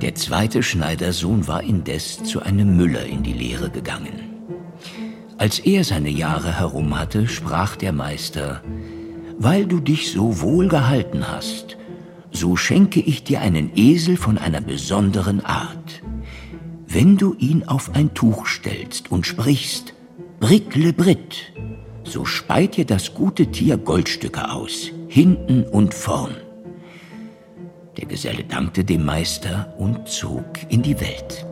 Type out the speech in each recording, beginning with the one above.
Der zweite Schneidersohn war indes zu einem Müller in die Lehre gegangen. Als er seine Jahre herum hatte, sprach der Meister, Weil du dich so wohl gehalten hast, so schenke ich dir einen Esel von einer besonderen Art. Wenn du ihn auf ein Tuch stellst und sprichst, Brickle Brit, so speit dir das gute Tier Goldstücke aus, hinten und vorn. Der Geselle dankte dem Meister und zog in die Welt.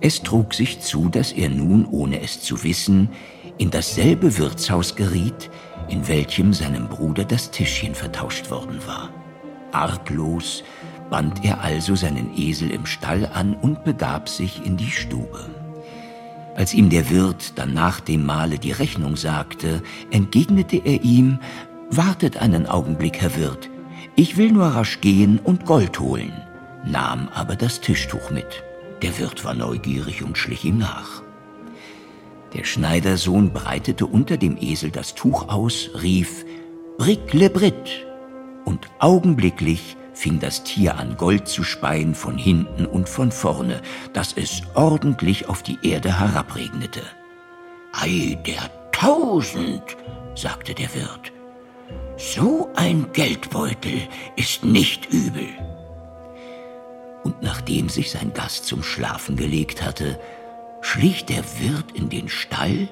Es trug sich zu, dass er nun, ohne es zu wissen, in dasselbe Wirtshaus geriet, in welchem seinem Bruder das Tischchen vertauscht worden war. Arglos band er also seinen Esel im Stall an und begab sich in die Stube. Als ihm der Wirt dann nach dem Mahle die Rechnung sagte, entgegnete er ihm, Wartet einen Augenblick, Herr Wirt, ich will nur rasch gehen und Gold holen, nahm aber das Tischtuch mit. Der Wirt war neugierig und schlich ihm nach. Der Schneidersohn breitete unter dem Esel das Tuch aus, rief Brick le Brit, und augenblicklich fing das Tier an Gold zu speien von hinten und von vorne, dass es ordentlich auf die Erde herabregnete. Ei der Tausend, sagte der Wirt, so ein Geldbeutel ist nicht übel. Und nachdem sich sein Gast zum Schlafen gelegt hatte, schlich der Wirt in den Stall,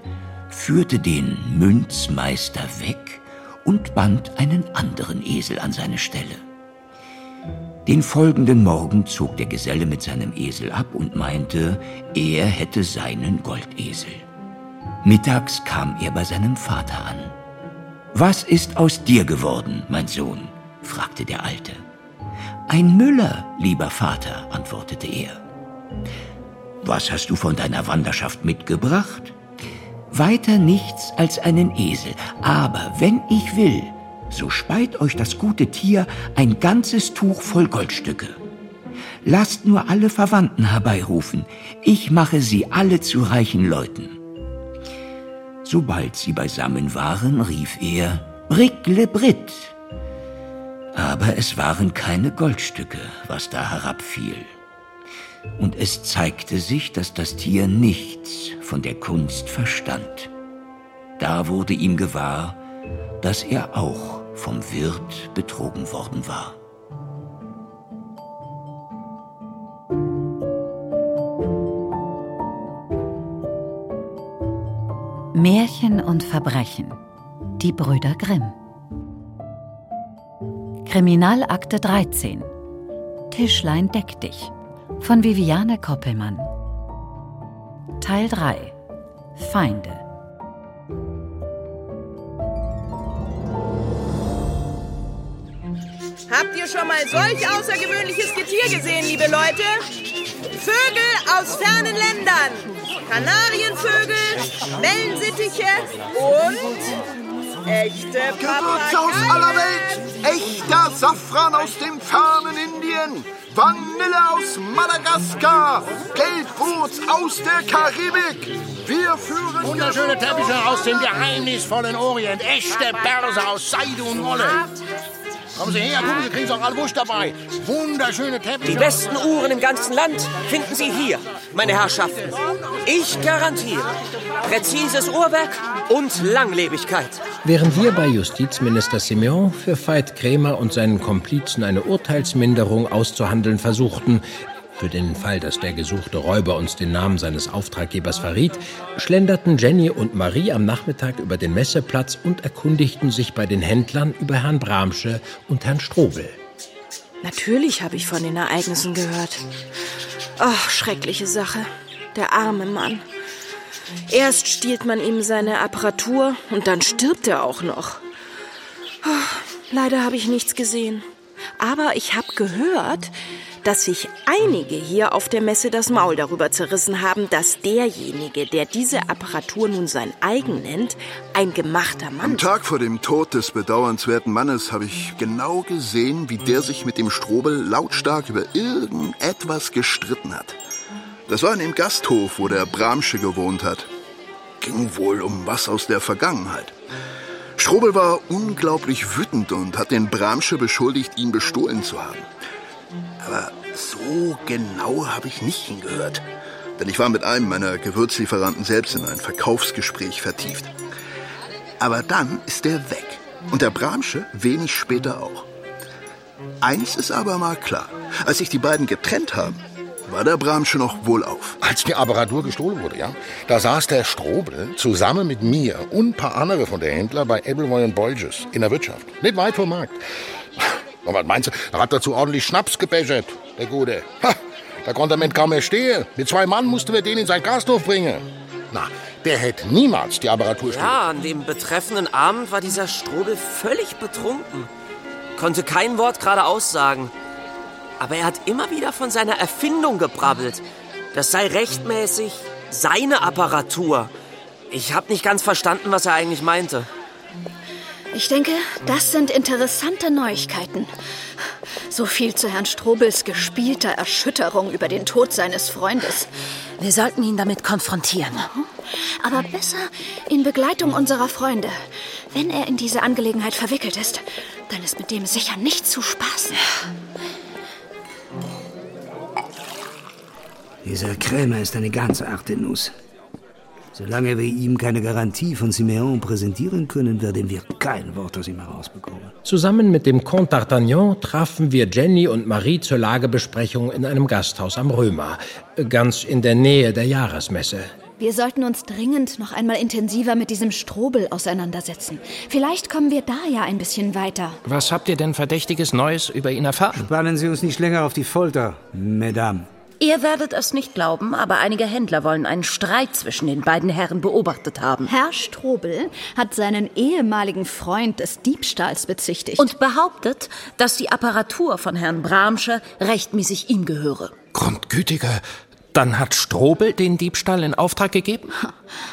führte den Münzmeister weg und band einen anderen Esel an seine Stelle. Den folgenden Morgen zog der Geselle mit seinem Esel ab und meinte, er hätte seinen Goldesel. Mittags kam er bei seinem Vater an. Was ist aus dir geworden, mein Sohn? fragte der Alte. Ein Müller, lieber Vater, antwortete er. Was hast du von deiner Wanderschaft mitgebracht? Weiter nichts als einen Esel, aber wenn ich will, so speit euch das gute Tier ein ganzes Tuch voll Goldstücke. Lasst nur alle Verwandten herbeirufen, ich mache sie alle zu reichen Leuten. Sobald sie beisammen waren, rief er Brick le Brit, aber es waren keine Goldstücke, was da herabfiel. Und es zeigte sich, dass das Tier nichts von der Kunst verstand. Da wurde ihm gewahr, dass er auch vom Wirt betrogen worden war. Märchen und Verbrechen. Die Brüder Grimm. Kriminalakte 13 Tischlein deck dich von Viviane Koppelmann Teil 3 Feinde Habt ihr schon mal solch außergewöhnliches Getier gesehen, liebe Leute? Vögel aus fernen Ländern. Kanarienvögel, Wellensittiche und Echte Gewürze aus aller Welt, echter Safran aus dem fernen Indien, Vanille aus Madagaskar, Gelbwurz aus der Karibik. Wir führen wunderschöne Teppiche aus dem geheimnisvollen Orient, echte Perser aus Seide und Wolle. Kommen Sie her, gucken Sie, kriegen Sie auch alle Wusch dabei. Wunderschöne Teppiche. Die besten Uhren im ganzen Land finden Sie hier, meine Herrschaften. Ich garantiere präzises Uhrwerk und Langlebigkeit. Während wir bei Justizminister Simeon für Veit Krämer und seinen Komplizen eine Urteilsminderung auszuhandeln versuchten, für den Fall, dass der gesuchte Räuber uns den Namen seines Auftraggebers verriet, schlenderten Jenny und Marie am Nachmittag über den Messeplatz und erkundigten sich bei den Händlern über Herrn Bramsche und Herrn Strobel. Natürlich habe ich von den Ereignissen gehört. Ach, schreckliche Sache. Der arme Mann. Erst stiehlt man ihm seine Apparatur und dann stirbt er auch noch. Leider habe ich nichts gesehen. Aber ich habe gehört, dass sich einige hier auf der Messe das Maul darüber zerrissen haben, dass derjenige, der diese Apparatur nun sein eigen nennt, ein gemachter Mann Am Tag vor dem Tod des bedauernswerten Mannes habe ich genau gesehen, wie der sich mit dem Strobel lautstark über irgendetwas gestritten hat. Das war in dem Gasthof, wo der Bramsche gewohnt hat. Ging wohl um was aus der Vergangenheit. Strobel war unglaublich wütend und hat den Bramsche beschuldigt, ihn bestohlen zu haben. Aber so genau habe ich nicht hingehört. Denn ich war mit einem meiner Gewürzlieferanten selbst in ein Verkaufsgespräch vertieft. Aber dann ist der weg. Und der Bramsche wenig später auch. Eins ist aber mal klar. Als sich die beiden getrennt haben, war der Bramsche noch wohlauf. Als die Apparatur gestohlen wurde, ja, da saß der Strobel zusammen mit mir und ein paar andere von der Händler bei Ebbelwoi Bolges in der Wirtschaft. Nicht weit vom Markt. Und was meinst du, er hat dazu ordentlich Schnaps gebechert, der Gute. Ha, da konnte er mit kaum mehr stehen. Mit zwei Mann mussten wir den in sein Gasthof bringen. Na, der hätte niemals die Apparatur. Ja, an dem betreffenden Abend war dieser Strobel völlig betrunken. Konnte kein Wort gerade aussagen. Aber er hat immer wieder von seiner Erfindung gebrabbelt. Das sei rechtmäßig seine Apparatur. Ich habe nicht ganz verstanden, was er eigentlich meinte. Ich denke, das sind interessante Neuigkeiten. So viel zu Herrn Strobels gespielter Erschütterung über den Tod seines Freundes. Wir sollten ihn damit konfrontieren. Aber besser in Begleitung unserer Freunde. Wenn er in diese Angelegenheit verwickelt ist, dann ist mit dem sicher nicht zu spaßen. Dieser Krämer ist eine ganz harte Nuss. Solange wir ihm keine Garantie von Simeon präsentieren können, werden wir kein Wort aus ihm herausbekommen. Zusammen mit dem Comte d'Artagnan trafen wir Jenny und Marie zur Lagebesprechung in einem Gasthaus am Römer, ganz in der Nähe der Jahresmesse. Wir sollten uns dringend noch einmal intensiver mit diesem Strobel auseinandersetzen. Vielleicht kommen wir da ja ein bisschen weiter. Was habt ihr denn Verdächtiges Neues über ihn erfahren? Spannen Sie uns nicht länger auf die Folter, Mesdames. Ihr werdet es nicht glauben, aber einige Händler wollen einen Streit zwischen den beiden Herren beobachtet haben. Herr Strobel hat seinen ehemaligen Freund des Diebstahls bezichtigt. Und behauptet, dass die Apparatur von Herrn Bramsche rechtmäßig ihm gehöre. Grundgütiger, dann hat Strobel den Diebstahl in Auftrag gegeben?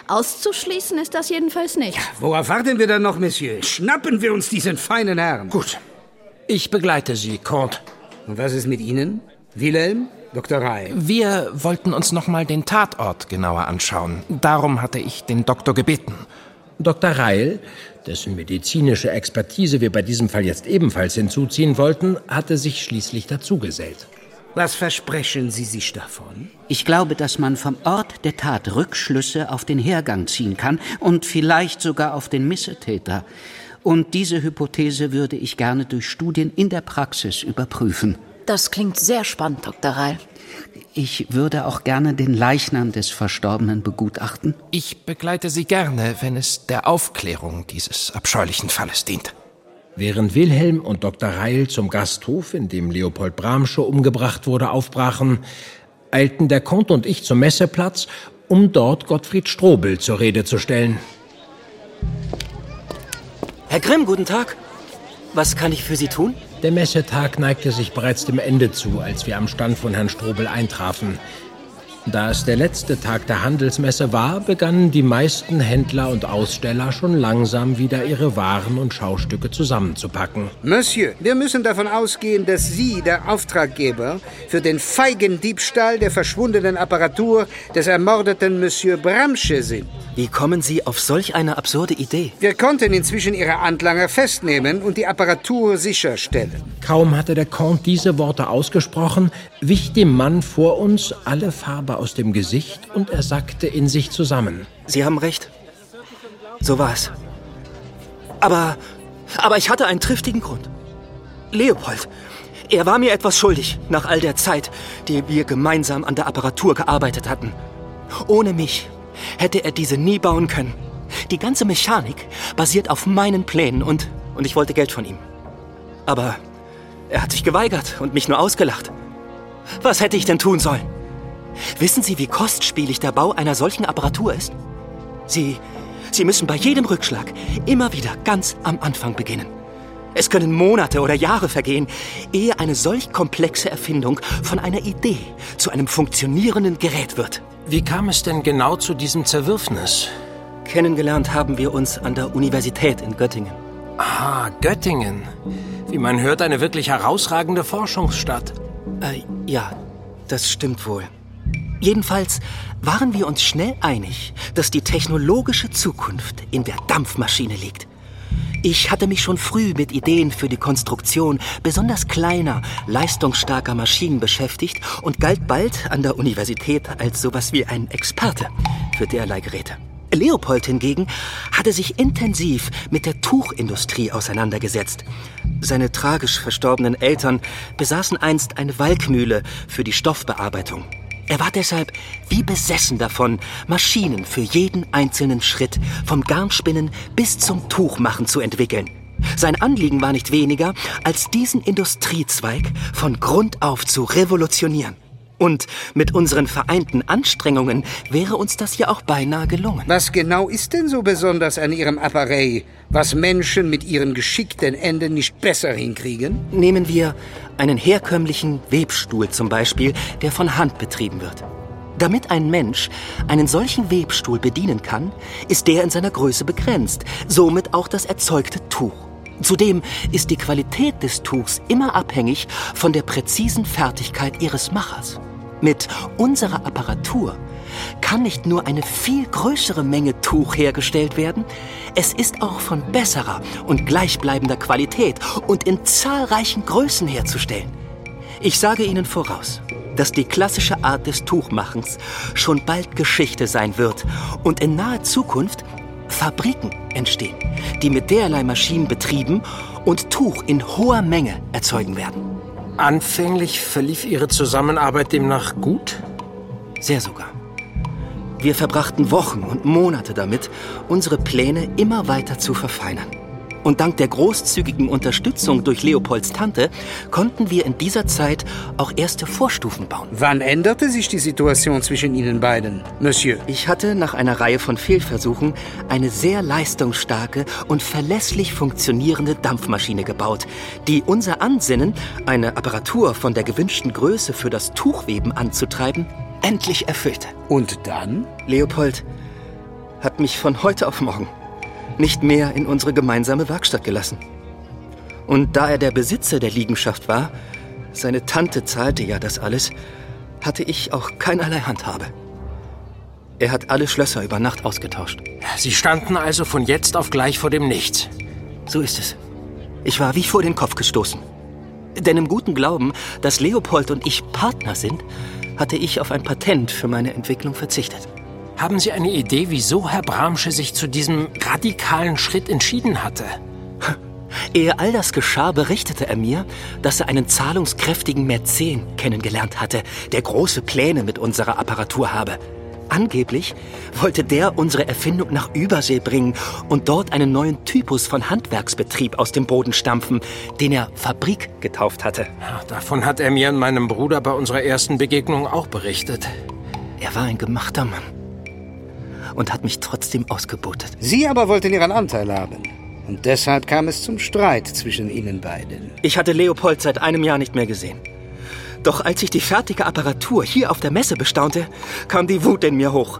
Auszuschließen ist das jedenfalls nicht. Worauf warten wir dann noch, Monsieur? Schnappen wir uns diesen feinen Herrn. Gut. Ich begleite Sie, Comte. Und was ist mit Ihnen? Wilhelm? Dr. Rai? Wir wollten uns noch mal den Tatort genauer anschauen. Darum hatte ich den Doktor gebeten. Dr. Reil, dessen medizinische Expertise wir bei diesem Fall jetzt ebenfalls hinzuziehen wollten, hatte sich schließlich dazugesellt. Was versprechen Sie sich davon? Ich glaube, dass man vom Ort der Tat Rückschlüsse auf den Hergang ziehen kann und vielleicht sogar auf den Missetäter. Und diese Hypothese würde ich gerne durch Studien in der Praxis überprüfen. Das klingt sehr spannend, Dr. Reil. Ich würde auch gerne den Leichnam des Verstorbenen begutachten. Ich begleite Sie gerne, wenn es der Aufklärung dieses abscheulichen Falles dient. Während Wilhelm und Dr. Reil zum Gasthof, in dem Leopold Bramsche umgebracht wurde, aufbrachen, eilten der Comte und ich zum Messeplatz, um dort Gottfried Strobel zur Rede zu stellen. Herr Grimm, guten Tag. Was kann ich für Sie tun? Der Messetag neigte sich bereits dem Ende zu, als wir am Stand von Herrn Strobel eintrafen. Da es der letzte Tag der Handelsmesse war, begannen die meisten Händler und Aussteller schon langsam wieder ihre Waren und Schaustücke zusammenzupacken. Monsieur, wir müssen davon ausgehen, dass Sie der Auftraggeber für den feigen Diebstahl der verschwundenen Apparatur des ermordeten Monsieur Bramsche sind. Wie kommen Sie auf solch eine absurde Idee? Wir konnten inzwischen Ihre Antlanger festnehmen und die Apparatur sicherstellen. Kaum hatte der Comte diese Worte ausgesprochen, wich dem Mann vor uns alle Farbe aus dem Gesicht und er sackte in sich zusammen. Sie haben recht. So war es. Aber, aber ich hatte einen triftigen Grund. Leopold, er war mir etwas schuldig nach all der Zeit, die wir gemeinsam an der Apparatur gearbeitet hatten. Ohne mich hätte er diese nie bauen können. Die ganze Mechanik basiert auf meinen Plänen und, und ich wollte Geld von ihm. Aber er hat sich geweigert und mich nur ausgelacht. Was hätte ich denn tun sollen? Wissen Sie, wie kostspielig der Bau einer solchen Apparatur ist? Sie, Sie müssen bei jedem Rückschlag immer wieder ganz am Anfang beginnen. Es können Monate oder Jahre vergehen, ehe eine solch komplexe Erfindung von einer Idee zu einem funktionierenden Gerät wird. Wie kam es denn genau zu diesem Zerwürfnis? Kennengelernt haben wir uns an der Universität in Göttingen. Ah, Göttingen. Wie man hört, eine wirklich herausragende Forschungsstadt. Äh, ja, das stimmt wohl. Jedenfalls waren wir uns schnell einig, dass die technologische Zukunft in der Dampfmaschine liegt. Ich hatte mich schon früh mit Ideen für die Konstruktion besonders kleiner, leistungsstarker Maschinen beschäftigt und galt bald an der Universität als sowas wie ein Experte für derlei Geräte. Leopold hingegen hatte sich intensiv mit der Tuchindustrie auseinandergesetzt. Seine tragisch verstorbenen Eltern besaßen einst eine Walkmühle für die Stoffbearbeitung. Er war deshalb wie besessen davon, Maschinen für jeden einzelnen Schritt, vom Garnspinnen bis zum Tuchmachen zu entwickeln. Sein Anliegen war nicht weniger, als diesen Industriezweig von Grund auf zu revolutionieren. Und mit unseren vereinten Anstrengungen wäre uns das ja auch beinahe gelungen. Was genau ist denn so besonders an Ihrem Appareil, was Menschen mit ihren geschickten Enden nicht besser hinkriegen? Nehmen wir einen herkömmlichen Webstuhl zum Beispiel, der von Hand betrieben wird. Damit ein Mensch einen solchen Webstuhl bedienen kann, ist der in seiner Größe begrenzt, somit auch das erzeugte Tuch. Zudem ist die Qualität des Tuchs immer abhängig von der präzisen Fertigkeit ihres Machers. Mit unserer Apparatur kann nicht nur eine viel größere Menge Tuch hergestellt werden, es ist auch von besserer und gleichbleibender Qualität und in zahlreichen Größen herzustellen. Ich sage Ihnen voraus, dass die klassische Art des Tuchmachens schon bald Geschichte sein wird und in naher Zukunft Fabriken entstehen, die mit derlei Maschinen betrieben und Tuch in hoher Menge erzeugen werden. Anfänglich verlief Ihre Zusammenarbeit demnach gut? Sehr sogar. Wir verbrachten Wochen und Monate damit, unsere Pläne immer weiter zu verfeinern. Und dank der großzügigen Unterstützung durch Leopolds Tante konnten wir in dieser Zeit auch erste Vorstufen bauen. Wann änderte sich die Situation zwischen Ihnen beiden, Monsieur? Ich hatte nach einer Reihe von Fehlversuchen eine sehr leistungsstarke und verlässlich funktionierende Dampfmaschine gebaut, die unser Ansinnen, eine Apparatur von der gewünschten Größe für das Tuchweben anzutreiben, endlich erfüllte. Und dann? Leopold hat mich von heute auf morgen nicht mehr in unsere gemeinsame Werkstatt gelassen. Und da er der Besitzer der Liegenschaft war, seine Tante zahlte ja das alles, hatte ich auch keinerlei Handhabe. Er hat alle Schlösser über Nacht ausgetauscht. Sie standen also von jetzt auf gleich vor dem Nichts. So ist es. Ich war wie vor den Kopf gestoßen. Denn im guten Glauben, dass Leopold und ich Partner sind, hatte ich auf ein Patent für meine Entwicklung verzichtet. Haben Sie eine Idee, wieso Herr Bramsche sich zu diesem radikalen Schritt entschieden hatte? Ehe all das geschah, berichtete er mir, dass er einen zahlungskräftigen Mäzen kennengelernt hatte, der große Pläne mit unserer Apparatur habe. Angeblich wollte der unsere Erfindung nach Übersee bringen und dort einen neuen Typus von Handwerksbetrieb aus dem Boden stampfen, den er Fabrik getauft hatte. Ja, davon hat er mir und meinem Bruder bei unserer ersten Begegnung auch berichtet. Er war ein gemachter Mann und hat mich trotzdem ausgebotet. Sie aber wollten Ihren Anteil haben. Und deshalb kam es zum Streit zwischen Ihnen beiden. Ich hatte Leopold seit einem Jahr nicht mehr gesehen. Doch als ich die fertige Apparatur hier auf der Messe bestaunte, kam die Wut in mir hoch.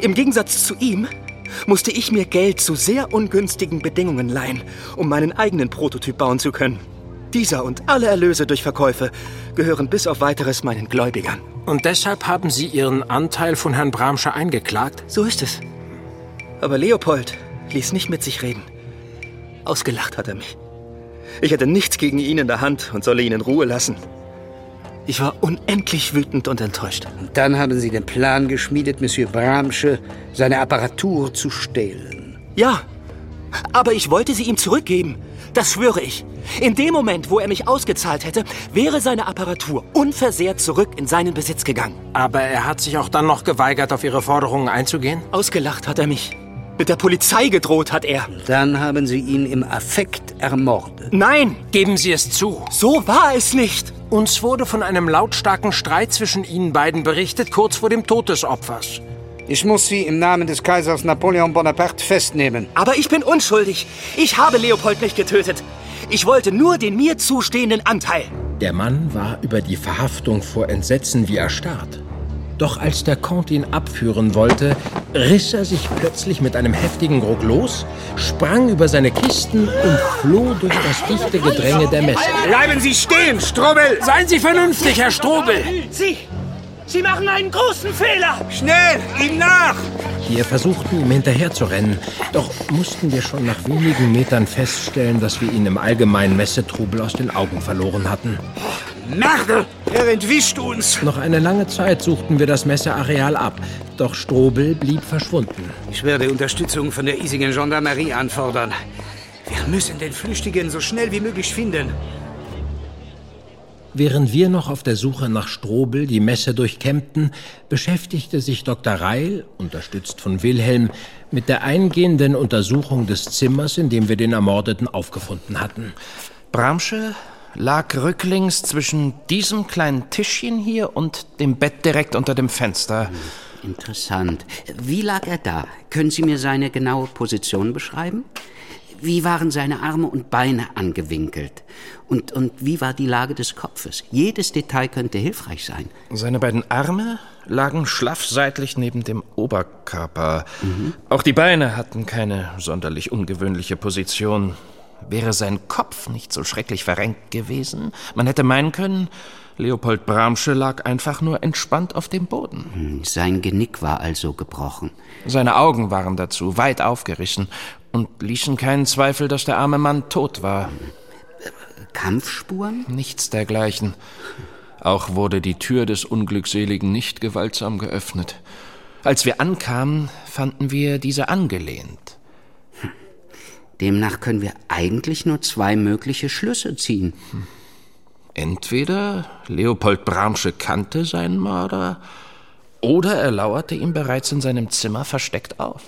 Im Gegensatz zu ihm musste ich mir Geld zu sehr ungünstigen Bedingungen leihen, um meinen eigenen Prototyp bauen zu können. Dieser und alle Erlöse durch Verkäufe gehören bis auf weiteres meinen Gläubigern. Und deshalb haben Sie Ihren Anteil von Herrn Bramscher eingeklagt? So ist es. Aber Leopold ließ nicht mit sich reden. Ausgelacht hat er mich. Ich hätte nichts gegen ihn in der Hand und solle ihn in Ruhe lassen. Ich war unendlich wütend und enttäuscht. Und dann haben Sie den Plan geschmiedet, Monsieur Bramsche seine Apparatur zu stehlen. Ja, aber ich wollte sie ihm zurückgeben. Das schwöre ich. In dem Moment, wo er mich ausgezahlt hätte, wäre seine Apparatur unversehrt zurück in seinen Besitz gegangen. Aber er hat sich auch dann noch geweigert, auf Ihre Forderungen einzugehen? Ausgelacht hat er mich. Mit der Polizei gedroht hat er. Dann haben Sie ihn im Affekt ermordet. Nein! Geben Sie es zu. So war es nicht. Uns wurde von einem lautstarken Streit zwischen Ihnen beiden berichtet, kurz vor dem Tod des Opfers. Ich muss Sie im Namen des Kaisers Napoleon Bonaparte festnehmen. Aber ich bin unschuldig. Ich habe Leopold nicht getötet. Ich wollte nur den mir zustehenden Anteil. Der Mann war über die Verhaftung vor Entsetzen wie erstarrt. Doch als der Comte ihn abführen wollte, riss er sich plötzlich mit einem heftigen Ruck los, sprang über seine Kisten und floh durch das dichte Gedränge der Messe. Bleiben Sie stehen, Strobel! Seien Sie vernünftig, Herr Strobel! Sie! Sie machen einen großen Fehler! Schnell, ihm nach! Wir versuchten, ihm hinterherzurennen, doch mussten wir schon nach wenigen Metern feststellen, dass wir ihn im allgemeinen Messetrubel aus den Augen verloren hatten. Merde! Er entwischt uns! Noch eine lange Zeit suchten wir das Messeareal ab, doch Strobel blieb verschwunden. Ich werde Unterstützung von der hiesigen Gendarmerie anfordern. Wir müssen den Flüchtigen so schnell wie möglich finden. Während wir noch auf der Suche nach Strobel die Messe durchkämmten, beschäftigte sich Dr. Reil, unterstützt von Wilhelm, mit der eingehenden Untersuchung des Zimmers, in dem wir den Ermordeten aufgefunden hatten. Bramsche lag rücklings zwischen diesem kleinen Tischchen hier und dem Bett direkt unter dem Fenster. Interessant. Wie lag er da? Können Sie mir seine genaue Position beschreiben? Wie waren seine Arme und Beine angewinkelt? Und, und wie war die Lage des Kopfes? Jedes Detail könnte hilfreich sein. Seine beiden Arme lagen schlaff seitlich neben dem Oberkörper. Auch die Beine hatten keine sonderlich ungewöhnliche Position. Wäre sein Kopf nicht so schrecklich verrenkt gewesen, man hätte meinen können, Leopold Bramsche lag einfach nur entspannt auf dem Boden. Hm, Sein Genick war also gebrochen. Seine Augen waren dazu weit aufgerissen und ließen keinen Zweifel, dass der arme Mann tot war. Kampfspuren? Nichts dergleichen. Auch wurde die Tür des Unglückseligen nicht gewaltsam geöffnet. Als wir ankamen, fanden wir diese angelehnt. Demnach können wir eigentlich nur zwei mögliche Schlüsse ziehen. Entweder Leopold Bramsche kannte seinen Mörder, oder er lauerte ihm bereits in seinem Zimmer versteckt auf.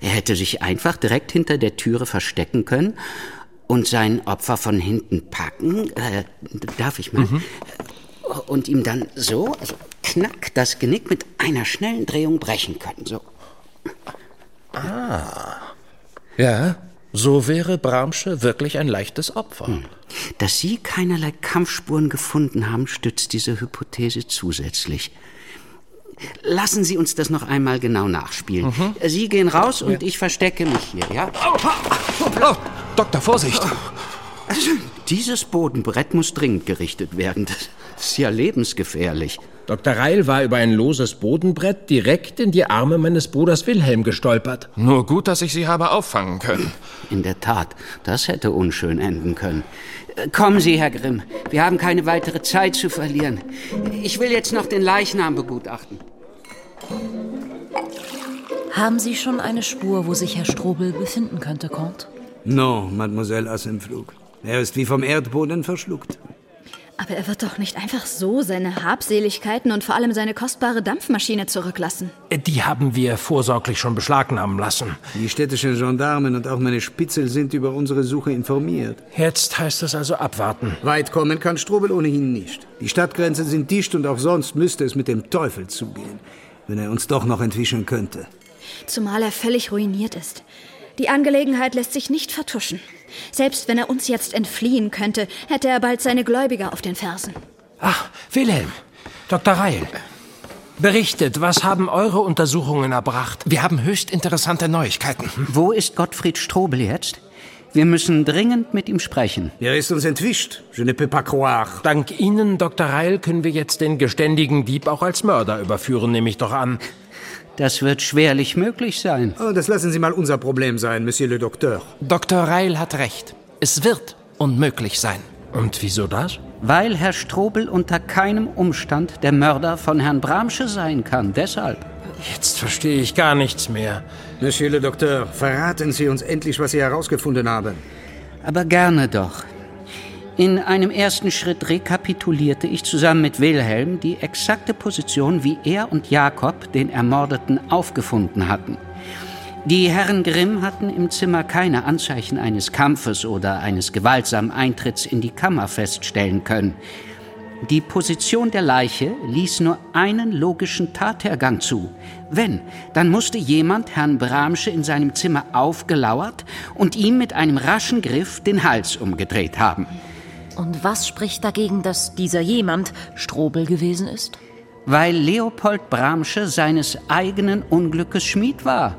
Er hätte sich einfach direkt hinter der Türe verstecken können und sein Opfer von hinten packen. Äh, darf ich mal? Und ihm dann so, also knack, das Genick mit einer schnellen Drehung brechen können. So. Ja, so wäre Bramsche wirklich ein leichtes Opfer. Dass Sie keinerlei Kampfspuren gefunden haben, stützt diese Hypothese zusätzlich. Lassen Sie uns das noch einmal genau nachspielen. Sie gehen raus und ich verstecke mich hier, ja? Oh, Doktor, Vorsicht! Dieses Bodenbrett muss dringend gerichtet werden. Das ist ja lebensgefährlich. Dr. Reil war über ein loses Bodenbrett direkt in die Arme meines Bruders Wilhelm gestolpert. Nur gut, dass ich Sie habe auffangen können. In der Tat, das hätte unschön enden können. Äh, Kommen Sie, Herr Grimm. Wir haben keine weitere Zeit zu verlieren. Ich will jetzt noch den Leichnam begutachten. Haben Sie schon eine Spur, wo sich Herr Strobel befinden könnte, Comte? No, Mademoiselle Assenflug. Er ist wie vom Erdboden verschluckt. Aber er wird doch nicht einfach so seine Habseligkeiten und vor allem seine kostbare Dampfmaschine zurücklassen. Die haben wir vorsorglich schon beschlagnahmen lassen. Die städtischen Gendarmen und auch meine Spitzel sind über unsere Suche informiert. Jetzt heißt es also abwarten. Weit kommen kann Strobel ohnehin nicht. Die Stadtgrenzen sind dicht und auch sonst müsste es mit dem Teufel zugehen, wenn er uns doch noch entwischen könnte. Zumal er völlig ruiniert ist. Die Angelegenheit lässt sich nicht vertuschen. Selbst wenn er uns jetzt entfliehen könnte, hätte er bald seine Gläubiger auf den Fersen. Ach, Wilhelm, Dr. Reil. Berichtet, was haben eure Untersuchungen erbracht? Wir haben höchst interessante Neuigkeiten. Wo ist Gottfried Strobel jetzt? Wir müssen dringend mit ihm sprechen. Er ist uns entwischt. Je ne peux pas croire. Dank Ihnen, Dr. Reil, können wir jetzt den geständigen Dieb auch als Mörder überführen, nehme ich doch an. Das wird schwerlich möglich sein. Oh, das lassen Sie mal unser Problem sein, Monsieur le Docteur. Dr. Reil hat recht. Es wird unmöglich sein. Und wieso das? Weil Herr Strobel unter keinem Umstand der Mörder von Herrn Bramsche sein kann. Deshalb. Jetzt verstehe ich gar nichts mehr. Monsieur le Docteur, verraten Sie uns endlich, was Sie herausgefunden haben. Aber gerne doch. In einem ersten Schritt rekapitulierte ich zusammen mit Wilhelm die exakte Position, wie er und Jakob den Ermordeten aufgefunden hatten. Die Herren Grimm hatten im Zimmer keine Anzeichen eines Kampfes oder eines gewaltsamen Eintritts in die Kammer feststellen können. Die Position der Leiche ließ nur einen logischen Tathergang zu. Wenn, dann musste jemand Herrn Bramsche in seinem Zimmer aufgelauert und ihm mit einem raschen Griff den Hals umgedreht haben. Und was spricht dagegen, dass dieser jemand Strobel gewesen ist? Weil Leopold Bramsche seines eigenen Unglückes Schmied war.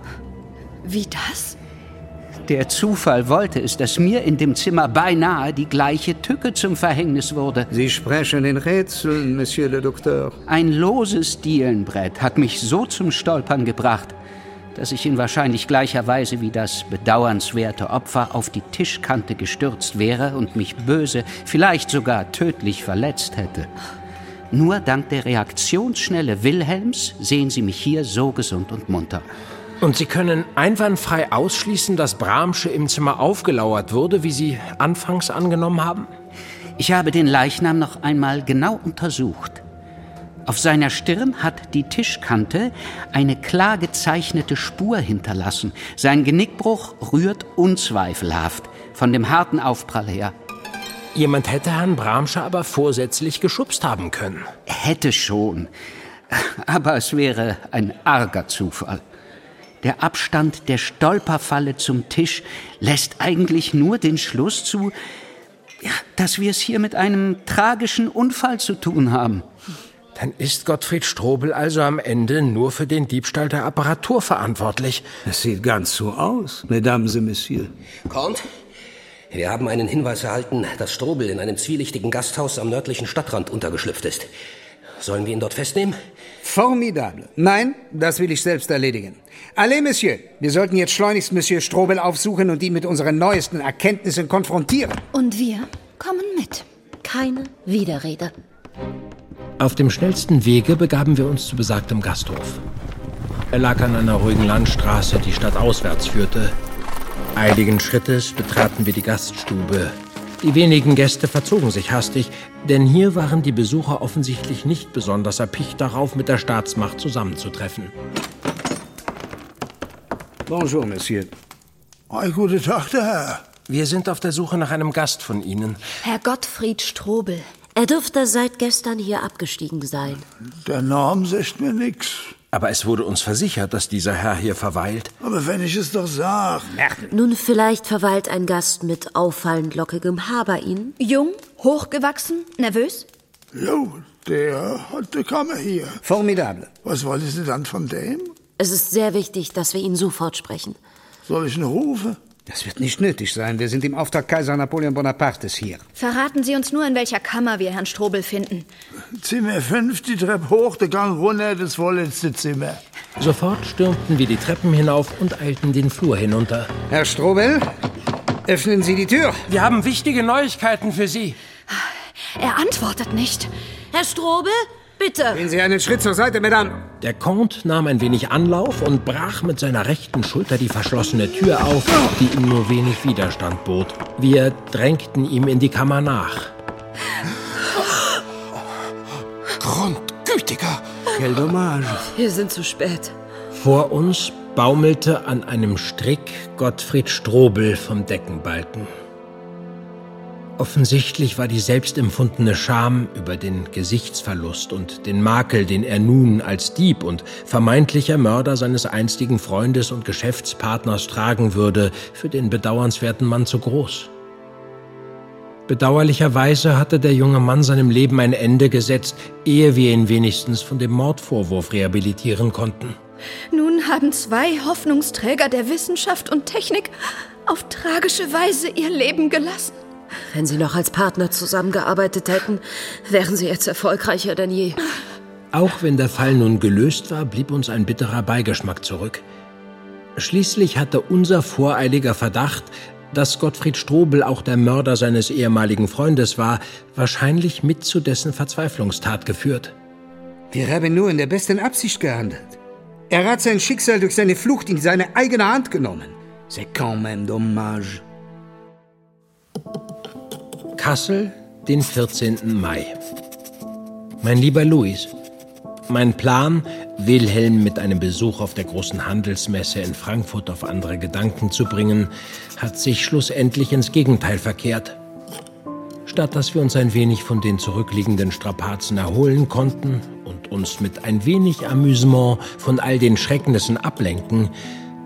Wie das? Der Zufall wollte es, dass mir in dem Zimmer beinahe die gleiche Tücke zum Verhängnis wurde. Sie sprechen in Rätseln, Monsieur le Docteur. Ein loses Dielenbrett hat mich so zum Stolpern gebracht, dass ich in wahrscheinlich gleicher Weise wie das bedauernswerte Opfer auf die Tischkante gestürzt wäre und mich böse, vielleicht sogar tödlich verletzt hätte. Nur dank der Reaktionsschnelle Wilhelms sehen Sie mich hier so gesund und munter. Und Sie können einwandfrei ausschließen, dass Bramsche im Zimmer aufgelauert wurde, wie Sie anfangs angenommen haben? Ich habe den Leichnam noch einmal genau untersucht. Auf seiner Stirn hat die Tischkante eine klar gezeichnete Spur hinterlassen. Sein Genickbruch rührt unzweifelhaft von dem harten Aufprall her. Jemand hätte Herrn Bramsche aber vorsätzlich geschubst haben können. Hätte schon. Aber es wäre ein arger Zufall. Der Abstand der Stolperfalle zum Tisch lässt eigentlich nur den Schluss zu, ja, dass wir es hier mit einem tragischen Unfall zu tun haben. Dann ist Gottfried Strobel also am Ende nur für den Diebstahl der Apparatur verantwortlich. Es sieht ganz so aus, Mesdames et Messieurs. Comte, wir haben einen Hinweis erhalten, dass Strobel in einem zwielichtigen Gasthaus am nördlichen Stadtrand untergeschlüpft ist. Sollen wir ihn dort festnehmen? Formidable. Nein, das will ich selbst erledigen. Allez, Monsieur, wir sollten jetzt schleunigst Monsieur Strobel aufsuchen und ihn mit unseren neuesten Erkenntnissen konfrontieren. Und wir kommen mit. Keine Widerrede. Auf dem schnellsten Wege begaben wir uns zu besagtem Gasthof. Er lag an einer ruhigen Landstraße, die stadtauswärts führte. Eiligen Schrittes betraten wir die Gaststube. Die wenigen Gäste verzogen sich hastig, denn hier waren die Besucher offensichtlich nicht besonders erpicht darauf, mit der Staatsmacht zusammenzutreffen. Bonjour, Monsieur. Ein guten Tag, der Herr. Wir sind auf der Suche nach einem Gast von Ihnen. Herr Gottfried Strobel. Er dürfte seit gestern hier abgestiegen sein. Der Name sagt mir nix. Aber es wurde uns versichert, dass dieser Herr hier verweilt. Aber wenn ich es doch sag. Nun, vielleicht verweilt ein Gast mit auffallend lockigem Haar bei Ihnen? Jung, hochgewachsen, nervös? Jo, der hat die Kammer hier. Formidable. Was wollen Sie dann von dem? Es ist sehr wichtig, dass wir ihn sofort sprechen. Soll ich ihn rufen? Das wird nicht nötig sein. Wir sind im Auftrag Kaiser Napoleon Bonapartes hier. Verraten Sie uns nur, in welcher Kammer wir Herrn Strobel finden. Zimmer 5, die Treppe hoch, der Gang runter, das vorletzte Zimmer. Sofort stürmten wir die Treppen hinauf und eilten den Flur hinunter. Herr Strobel, öffnen Sie die Tür. Wir haben wichtige Neuigkeiten für Sie. Er antwortet nicht. Herr Strobel, bitte. Gehen Sie einen Schritt zur Seite, Madame. Der Comte nahm ein wenig Anlauf und brach mit seiner rechten Schulter die verschlossene Tür auf, die ihm nur wenig Widerstand bot. Wir drängten ihm in die Kammer nach. Grundgütiger. Quel dommage. Wir sind zu spät. Vor uns baumelte an einem Strick Gottfried Strobel vom Deckenbalken. Offensichtlich war die selbstempfundene Scham über den Gesichtsverlust und den Makel, den er nun als Dieb und vermeintlicher Mörder seines einstigen Freundes und Geschäftspartners tragen würde, für den bedauernswerten Mann zu groß. Bedauerlicherweise hatte der junge Mann seinem Leben ein Ende gesetzt, ehe wir ihn wenigstens von dem Mordvorwurf rehabilitieren konnten. Nun haben zwei Hoffnungsträger der Wissenschaft und Technik auf tragische Weise ihr Leben gelassen. Wenn Sie noch als Partner zusammengearbeitet hätten, wären Sie jetzt erfolgreicher denn je. Auch wenn der Fall nun gelöst war, blieb uns ein bitterer Beigeschmack zurück. Schließlich hatte unser voreiliger Verdacht, dass Gottfried Strobel auch der Mörder seines ehemaligen Freundes war, wahrscheinlich mit zu dessen Verzweiflungstat geführt. Wir haben nur in der besten Absicht gehandelt. Er hat sein Schicksal durch seine Flucht in seine eigene Hand genommen. C'est quand même dommage. Kassel, den 14. Mai. Mein lieber Luis, mein Plan, Wilhelm mit einem Besuch auf der großen Handelsmesse in Frankfurt auf andere Gedanken zu bringen, hat sich schlussendlich ins Gegenteil verkehrt. Statt dass wir uns ein wenig von den zurückliegenden Strapazen erholen konnten und uns mit ein wenig Amüsement von all den Schrecknissen ablenken,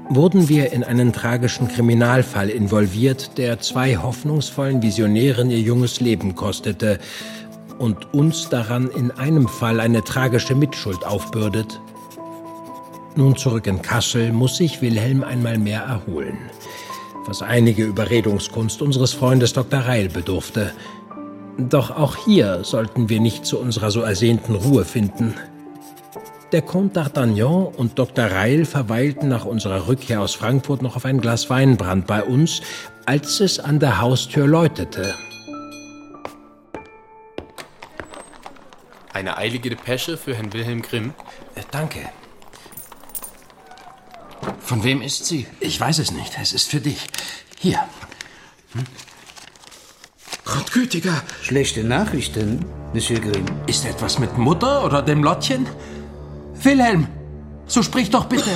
wurden wir in einen tragischen Kriminalfall involviert, der zwei hoffnungsvollen Visionären ihr junges Leben kostete und uns daran in einem Fall eine tragische Mitschuld aufbürdet. Nun zurück in Kassel muss sich Wilhelm einmal mehr erholen. was einige Überredungskunst unseres Freundes Dr. Reil bedurfte. Doch auch hier sollten wir nicht zu unserer so ersehnten Ruhe finden. Der Comte d'Artagnan und Dr. Reil verweilten nach unserer Rückkehr aus Frankfurt noch auf ein Glas Weinbrand bei uns, als es an der Haustür läutete. Eine eilige Depesche für Herrn Wilhelm Grimm. Äh, danke. Von wem ist sie? Ich weiß es nicht. Es ist für dich. Hier. Hm? Gott gütiger. Schlechte Nachrichten, Monsieur Grimm. Ist etwas mit Mutter oder dem Lottchen? Wilhelm, so sprich doch bitte.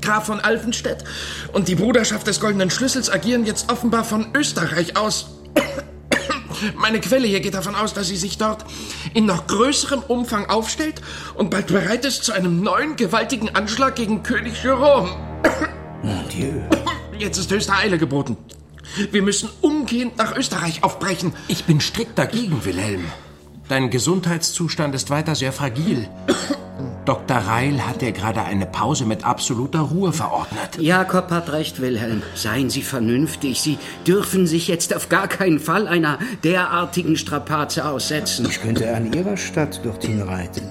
Graf von Alfenstedt und die Bruderschaft des Goldenen Schlüssels agieren jetzt offenbar von Österreich aus. Meine Quelle hier geht davon aus, dass sie sich dort in noch größerem Umfang aufstellt und bald bereit ist zu einem neuen gewaltigen Anschlag gegen König Jerome. Mon Dieu. Jetzt ist höchste Eile geboten. Wir müssen umgehend nach Österreich aufbrechen. Ich bin strikt dagegen, Wilhelm. Dein Gesundheitszustand ist weiter sehr fragil. Dr. Reil hat dir gerade eine Pause mit absoluter Ruhe verordnet. Jakob hat recht, Wilhelm. Seien Sie vernünftig. Sie dürfen sich jetzt auf gar keinen Fall einer derartigen Strapaze aussetzen. Ich könnte an Ihrer Stadt dorthin reiten.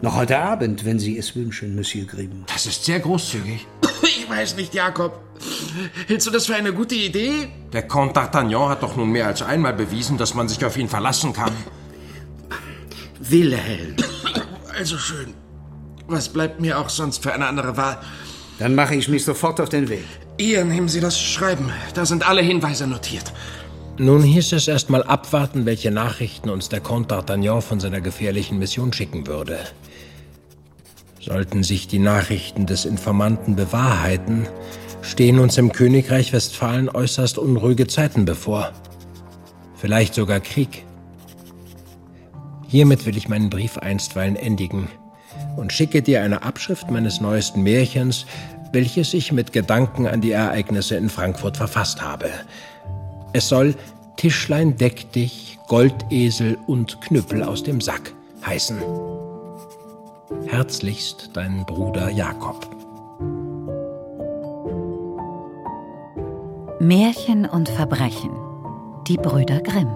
Noch heute Abend, wenn Sie es wünschen, Monsieur Grimm. Das ist sehr großzügig. Ich weiß nicht, Jakob. Hältst du das für eine gute Idee? Der Comte d'Artagnan hat doch nun mehr als einmal bewiesen, dass man sich auf ihn verlassen kann. Wilhelm. Also schön. Was bleibt mir auch sonst für eine andere Wahl? Dann mache ich mich sofort auf den Weg. Ihr nehmen Sie das Schreiben. Da sind alle Hinweise notiert. Nun hieß es erst mal abwarten, welche Nachrichten uns der Comte d'Artagnan von seiner gefährlichen Mission schicken würde. Sollten sich die Nachrichten des Informanten bewahrheiten, stehen uns im Königreich Westfalen äußerst unruhige Zeiten bevor. Vielleicht sogar Krieg. Hiermit will ich meinen Brief einstweilen endigen und schicke dir eine Abschrift meines neuesten Märchens, welches ich mit Gedanken an die Ereignisse in Frankfurt verfasst habe. Es soll Tischlein deck dich, Goldesel und Knüppel aus dem Sack heißen. Herzlichst dein Bruder Jakob. Märchen und Verbrechen. Die Brüder Grimm.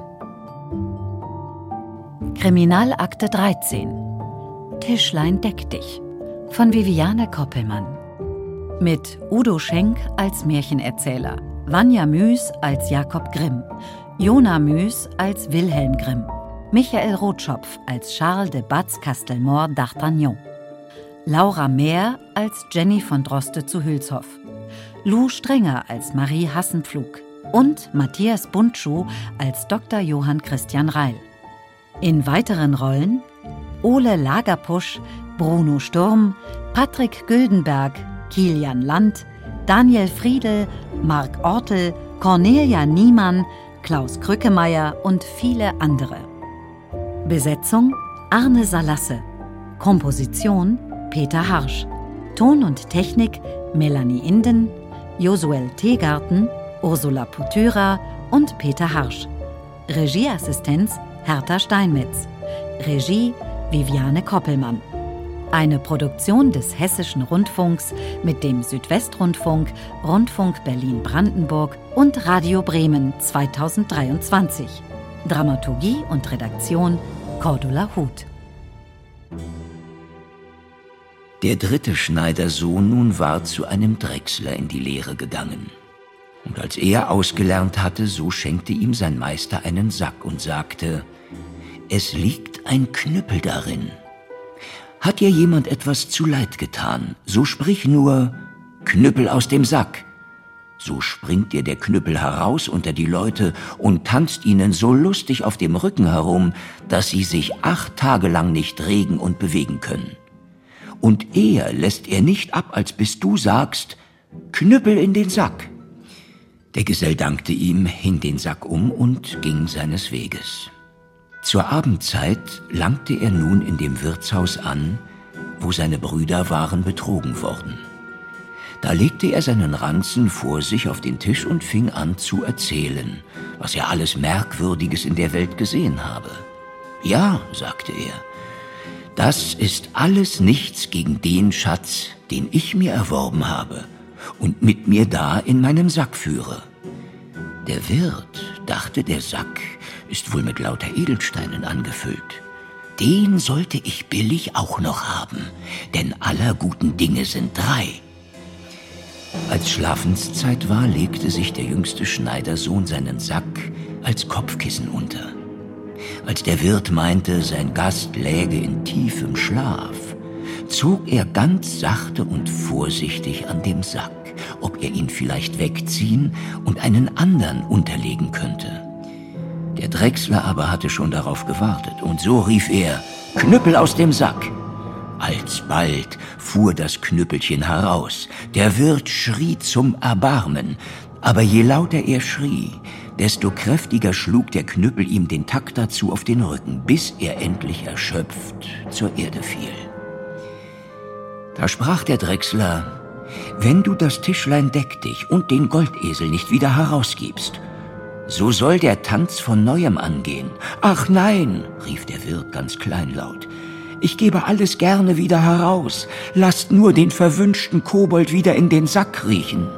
Kriminalakte 13. Tischlein deck dich. Von Viviane Koppelmann. Mit Udo Schenk als Märchenerzähler, Vanja Müß als Jakob Grimm, Jona Müß als Wilhelm Grimm, Michael Rotschopf als Charles de Batz Castelmore d'Artagnan, Laura Mehr als Jenny von Droste zu Hülshoff, Lou Strenger als Marie Hassenpflug und Matthias Buntschuh als Dr. Johann Christian Reil. In weiteren Rollen Ole Lagerpusch, Bruno Sturm, Patrick Güldenberg, Kilian Land, Daniel Friedel, Marc Ortel, Cornelia Niemann, Klaus Krückemeier und viele andere. Besetzung Arne Salasse. Komposition Peter Harsch. Ton und Technik Melanie Inden, Josuel Teegarten, Ursula Putyra und Peter Harsch. Regieassistenz Hertha Steinmetz. Regie Viviane Koppelmann. Eine Produktion des Hessischen Rundfunks mit dem Südwestrundfunk, Rundfunk Berlin-Brandenburg und Radio Bremen 2023. Dramaturgie und Redaktion Cordula Huth. Der dritte Schneidersohn nun war zu einem Drechsler in die Lehre gegangen. Und als er ausgelernt hatte, so schenkte ihm sein Meister einen Sack und sagte, es liegt ein Knüppel darin. Hat dir jemand etwas zu Leid getan, so sprich nur Knüppel aus dem Sack. So springt dir der Knüppel heraus unter die Leute und tanzt ihnen so lustig auf dem Rücken herum, dass sie sich acht Tage lang nicht regen und bewegen können. Und eher lässt er nicht ab, als bis du sagst, Knüppel in den Sack. Der Gesell dankte ihm, hing den Sack um und ging seines Weges. Zur Abendzeit langte er nun in dem Wirtshaus an, wo seine Brüder waren betrogen worden. Da legte er seinen Ranzen vor sich auf den Tisch und fing an zu erzählen, was er alles Merkwürdiges in der Welt gesehen habe. Ja, sagte er, Das ist alles nichts gegen den Schatz, den ich mir erworben habe und mit mir da in meinem Sack führe. Der Wirt dachte, der Sack ist wohl mit lauter Edelsteinen angefüllt. Den sollte ich billig auch noch haben, denn aller guten Dinge sind drei. Als Schlafenszeit war, legte sich der jüngste Schneidersohn seinen Sack als Kopfkissen unter. Als der Wirt meinte, sein Gast läge in tiefem Schlaf, zog er ganz sachte und vorsichtig an dem Sack, ob er ihn vielleicht wegziehen und einen anderen unterlegen könnte. Der Drechsler aber hatte schon darauf gewartet, und so rief er Knüppel aus dem Sack. Alsbald fuhr das Knüppelchen heraus. Der Wirt schrie zum Erbarmen, aber je lauter er schrie, desto kräftiger schlug der Knüppel ihm den Takt dazu auf den Rücken, bis er endlich erschöpft zur Erde fiel. Da sprach der Drechsler, wenn du das Tischlein deck dich und den Goldesel nicht wieder herausgibst, so soll der Tanz von neuem angehen. Ach nein, rief der Wirt ganz kleinlaut, ich gebe alles gerne wieder heraus. Lasst nur den verwünschten Kobold wieder in den Sack riechen.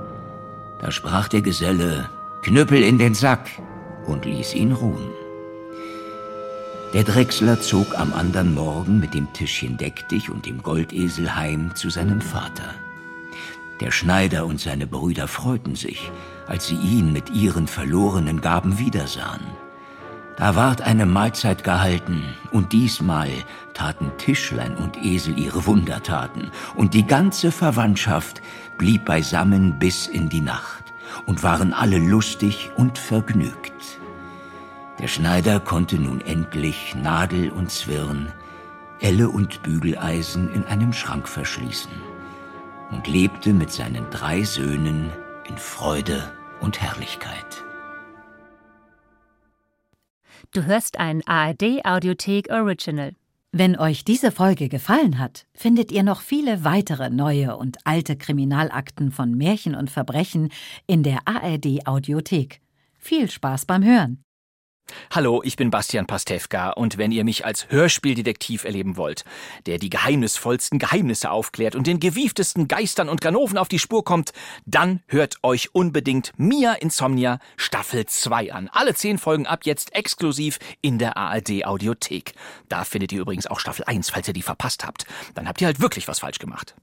Da sprach der Geselle, Knüppel in den Sack und ließ ihn ruhen. Der Drechsler zog am andern Morgen mit dem Tischchen Deck dich und dem Goldesel heim zu seinem Vater. Der Schneider und seine Brüder freuten sich, als sie ihn mit ihren verlorenen Gaben wiedersahen. Da ward eine Mahlzeit gehalten, und diesmal taten Tischlein und Esel ihre Wundertaten, und die ganze Verwandtschaft blieb beisammen bis in die Nacht, und waren alle lustig und vergnügt. Der Schneider konnte nun endlich Nadel und Zwirn, Elle und Bügeleisen in einem Schrank verschließen und lebte mit seinen drei Söhnen in Freude und Herrlichkeit. Du hörst ein ARD Audiothek Original. Wenn euch diese Folge gefallen hat, findet ihr noch viele weitere neue und alte Kriminalakten von Märchen und Verbrechen in der ARD Audiothek. Viel Spaß beim Hören. Hallo, ich bin Bastian Pastewka und wenn ihr mich als Hörspieldetektiv erleben wollt, der die geheimnisvollsten Geheimnisse aufklärt und den gewieftesten Geistern und Ganoven auf die Spur kommt, dann hört euch unbedingt Mia Insomnia Staffel 2 an. Alle zehn Folgen ab jetzt exklusiv in der ARD Audiothek. Da findet ihr übrigens auch Staffel 1, falls ihr die verpasst habt. Dann habt ihr halt wirklich was falsch gemacht.